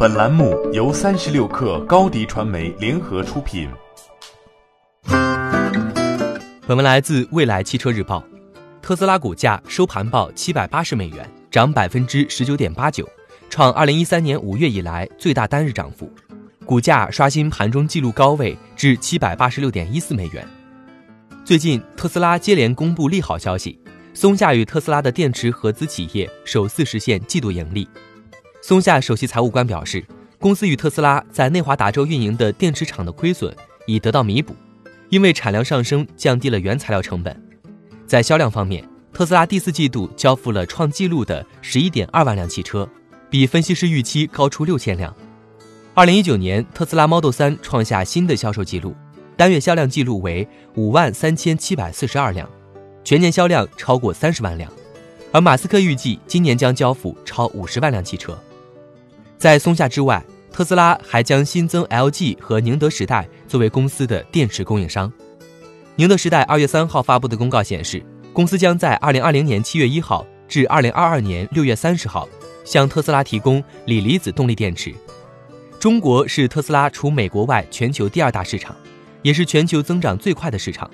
本栏目由三十六氪高低传媒联合出品。本文来自未来汽车日报。特斯拉股价收盘报七百八十美元，涨百分之十九点八九，创二零一三年五月以来最大单日涨幅。股价刷新盘中纪录高位至七百八十六点一四美元。最近，特斯拉接连公布利好消息。松下与特斯拉的电池合资企业首次实现季度盈利。松下首席财务官表示，公司与特斯拉在内华达州运营的电池厂的亏损已得到弥补，因为产量上升降低了原材料成本。在销量方面，特斯拉第四季度交付了创纪录的十一点二万辆汽车，比分析师预期高出六千辆。二零一九年，特斯拉 Model 3创下新的销售记录，单月销量记录为五万三千七百四十二辆。全年销量超过三十万辆，而马斯克预计今年将交付超五十万辆汽车。在松下之外，特斯拉还将新增 LG 和宁德时代作为公司的电池供应商。宁德时代二月三号发布的公告显示，公司将在二零二零年七月一号至二零二二年六月三十号向特斯拉提供锂离子动力电池。中国是特斯拉除美国外全球第二大市场，也是全球增长最快的市场。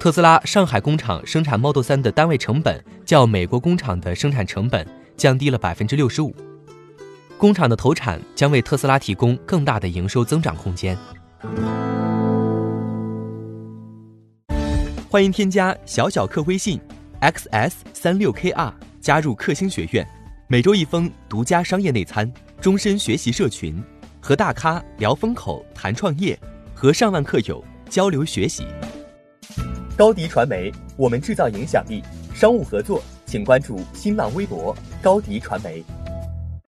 特斯拉上海工厂生产 Model 3的单位成本较美国工厂的生产成本降低了百分之六十五。工厂的投产将为特斯拉提供更大的营收增长空间。欢迎添加小小客微信 xs 三六 kr 加入克星学院，每周一封独家商业内参，终身学习社群，和大咖聊风口谈创业，和上万客友交流学习。高迪传媒，我们制造影响力。商务合作，请关注新浪微博高迪传媒。